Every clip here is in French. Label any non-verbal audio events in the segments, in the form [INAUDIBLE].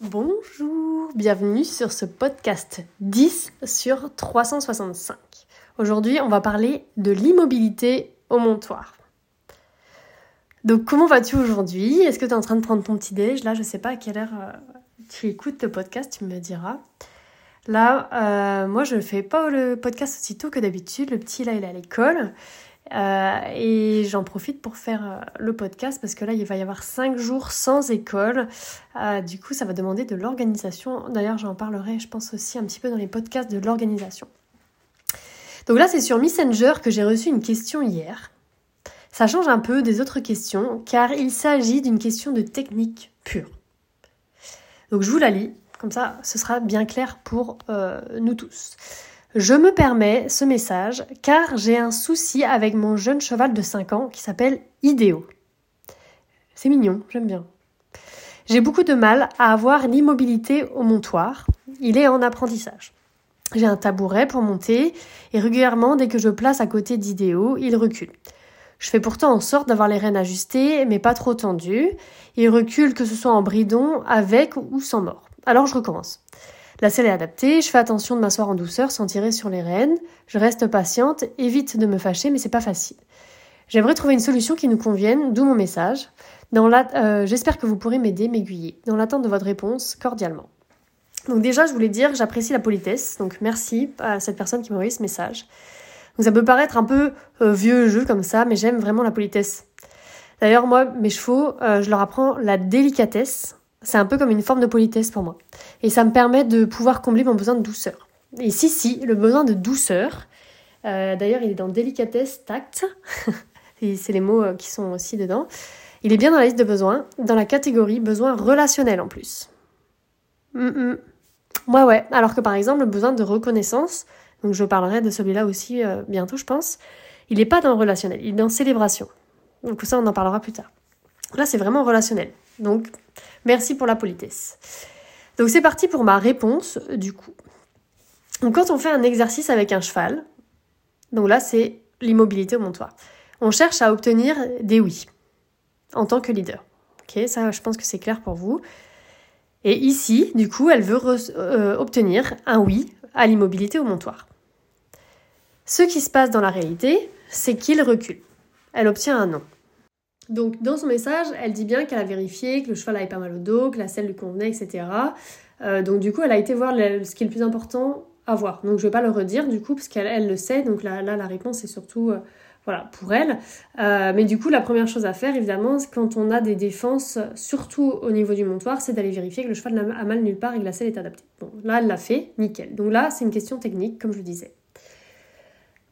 Bonjour, bienvenue sur ce podcast 10 sur 365. Aujourd'hui, on va parler de l'immobilité au montoir. Donc, comment vas-tu aujourd'hui? Est-ce que tu es en train de prendre ton petit déj? Là, je sais pas à quelle heure euh, tu écoutes le podcast, tu me diras. Là, euh, moi, je ne fais pas le podcast aussitôt que d'habitude. Le petit, là, il est à l'école. Euh, et j'en profite pour faire euh, le podcast parce que là, il va y avoir 5 jours sans école. Euh, du coup, ça va demander de l'organisation. D'ailleurs, j'en parlerai, je pense aussi un petit peu dans les podcasts de l'organisation. Donc là, c'est sur Messenger que j'ai reçu une question hier. Ça change un peu des autres questions car il s'agit d'une question de technique pure. Donc je vous la lis, comme ça ce sera bien clair pour nous tous. Je me permets ce message car j'ai un souci avec mon jeune cheval de 5 ans qui s'appelle Idéo. C'est mignon, j'aime bien. J'ai beaucoup de mal à avoir l'immobilité au montoir. Il est en apprentissage. J'ai un tabouret pour monter et régulièrement, dès que je place à côté d'Idéo, il recule. Je fais pourtant en sorte d'avoir les rênes ajustées, mais pas trop tendues. Il recule que ce soit en bridon, avec ou sans mort. Alors je recommence. La selle est adaptée, je fais attention de m'asseoir en douceur sans tirer sur les rênes, je reste patiente, évite de me fâcher, mais c'est pas facile. J'aimerais trouver une solution qui nous convienne, d'où mon message. Euh, j'espère que vous pourrez m'aider, m'aiguiller. Dans l'attente de votre réponse, cordialement. Donc déjà, je voulais dire, j'apprécie la politesse, donc merci à cette personne qui m'a envoyé ce message. Donc ça peut paraître un peu euh, vieux jeu comme ça, mais j'aime vraiment la politesse. D'ailleurs, moi, mes chevaux, euh, je leur apprends la délicatesse c'est un peu comme une forme de politesse pour moi. Et ça me permet de pouvoir combler mon besoin de douceur. Et si, si, le besoin de douceur, euh, d'ailleurs il est dans délicatesse, tact, [LAUGHS] et c'est les mots euh, qui sont aussi dedans, il est bien dans la liste de besoins, dans la catégorie besoin relationnel en plus. Mm Ouais, ouais. Alors que par exemple, le besoin de reconnaissance, donc je parlerai de celui-là aussi euh, bientôt, je pense, il n'est pas dans relationnel, il est dans célébration. Donc ça, on en parlera plus tard. Là, c'est vraiment relationnel. Donc, merci pour la politesse. Donc, c'est parti pour ma réponse, du coup. Quand on fait un exercice avec un cheval, donc là, c'est l'immobilité au montoir. On cherche à obtenir des oui en tant que leader. Ok, ça, je pense que c'est clair pour vous. Et ici, du coup, elle veut euh, obtenir un oui à l'immobilité au montoir. Ce qui se passe dans la réalité, c'est qu'il recule. Elle obtient un non. Donc dans son message, elle dit bien qu'elle a vérifié que le cheval avait pas mal au dos, que la selle lui convenait, etc. Euh, donc du coup, elle a été voir ce qui est le plus important à voir. Donc je vais pas le redire du coup parce qu'elle le sait. Donc là, là la réponse est surtout euh, voilà pour elle. Euh, mais du coup, la première chose à faire évidemment, quand on a des défenses, surtout au niveau du montoir, c'est d'aller vérifier que le cheval n'a mal nulle part et que la selle est adaptée. Bon, là elle l'a fait, nickel. Donc là, c'est une question technique comme je le disais.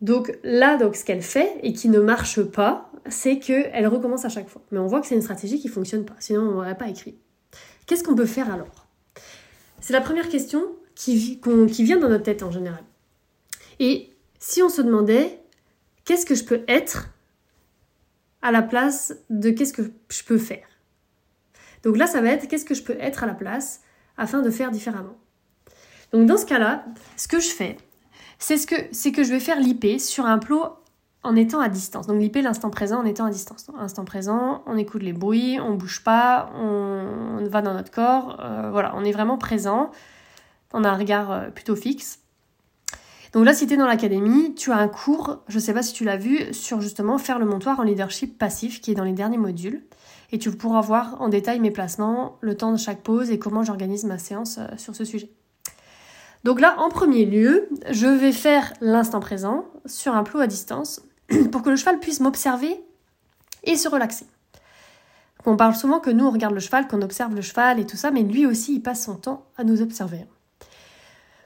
Donc là, donc, ce qu'elle fait et qui ne marche pas, c'est qu'elle recommence à chaque fois. Mais on voit que c'est une stratégie qui fonctionne pas, sinon on n'aurait pas écrit. Qu'est-ce qu'on peut faire alors? C'est la première question qui, qui vient dans notre tête en général. Et si on se demandait qu'est-ce que je peux être à la place de qu'est-ce que je peux faire? Donc là, ça va être qu'est-ce que je peux être à la place afin de faire différemment? Donc dans ce cas-là, ce que je fais, c'est ce que, c'est que je vais faire l'IP sur un plot en étant à distance. Donc l'IP, l'instant présent en étant à distance. Instant présent, on écoute les bruits, on bouge pas, on, va dans notre corps, euh, voilà, on est vraiment présent, on a un regard euh, plutôt fixe. Donc là, si tu es dans l'académie, tu as un cours, je sais pas si tu l'as vu, sur justement faire le montoir en leadership passif qui est dans les derniers modules. Et tu pourras voir en détail mes placements, le temps de chaque pause et comment j'organise ma séance euh, sur ce sujet. Donc là, en premier lieu, je vais faire l'instant présent sur un plot à distance [CLEARS THROAT] pour que le cheval puisse m'observer et se relaxer. On parle souvent que nous, on regarde le cheval, qu'on observe le cheval et tout ça, mais lui aussi, il passe son temps à nous observer.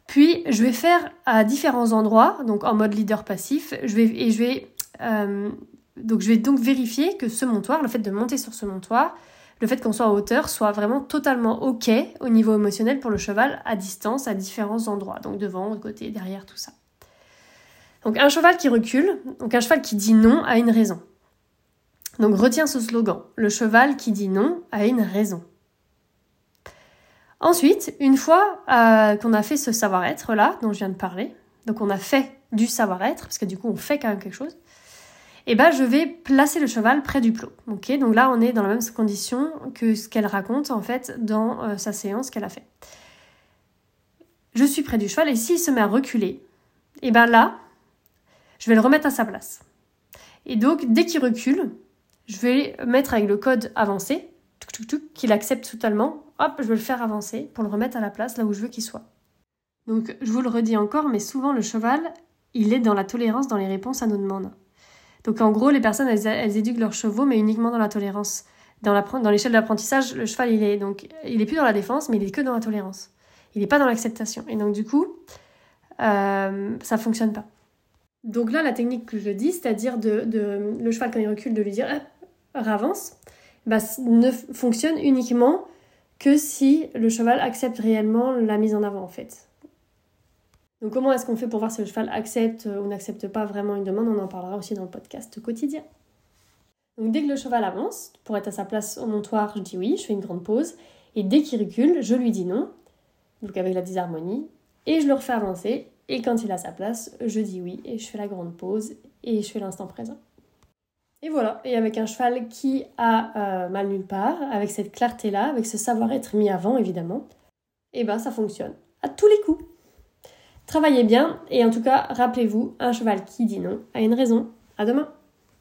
Puis, je vais faire à différents endroits, donc en mode leader passif, je vais, et je vais, euh, donc je vais donc vérifier que ce montoir, le fait de monter sur ce montoir, le fait qu'on soit en hauteur soit vraiment totalement OK au niveau émotionnel pour le cheval à distance, à différents endroits, donc devant, de côté, derrière, tout ça. Donc un cheval qui recule, donc un cheval qui dit non a une raison. Donc retiens ce slogan, le cheval qui dit non a une raison. Ensuite, une fois euh, qu'on a fait ce savoir-être là dont je viens de parler, donc on a fait du savoir-être, parce que du coup on fait quand même quelque chose, et ben je vais placer le cheval près du plot. Donc là on est dans la même condition que ce qu'elle raconte en fait dans euh, sa séance qu'elle a fait. Je suis près du cheval et s'il se met à reculer, et ben là, je vais le remettre à sa place. Et donc dès qu'il recule, je vais mettre avec le code avancé, qu'il accepte totalement. Hop, je vais le faire avancer pour le remettre à la place là où je veux qu'il soit. Donc je vous le redis encore, mais souvent le cheval, il est dans la tolérance dans les réponses à nos demandes. Donc en gros, les personnes, elles, éduquent leurs chevaux, mais uniquement dans la tolérance. Dans, l'échelle d'apprentissage, le cheval, il est donc, il est plus dans la défense, mais il est que dans la tolérance. Il n'est pas dans l'acceptation. Et donc du coup, euh, ça fonctionne pas. Donc là, la technique que je dis, c'est-à-dire de, le cheval quand il recule, de lui dire avance, bah, ne fonctionne uniquement que si le cheval accepte réellement la mise en avant en fait. Donc comment est-ce qu'on fait pour voir si le cheval accepte ou n'accepte pas vraiment une demande? On en parlera aussi dans le podcast quotidien. Donc dès que le cheval avance, pour être à sa place au montoir, je dis oui, je fais une grande pause. Et dès qu'il recule, je lui dis non, donc avec la disharmonie, et je le refais avancer. Et quand il a sa place, je dis oui, et je fais la grande pause, et je fais l'instant présent. Et voilà, et avec un cheval qui a euh, mal nulle part, avec cette clarté-là, avec ce savoir-être mis avant évidemment, et eh ben ça fonctionne à tous les coups. Travaillez bien et en tout cas, rappelez-vous, un cheval qui dit non a une raison. À demain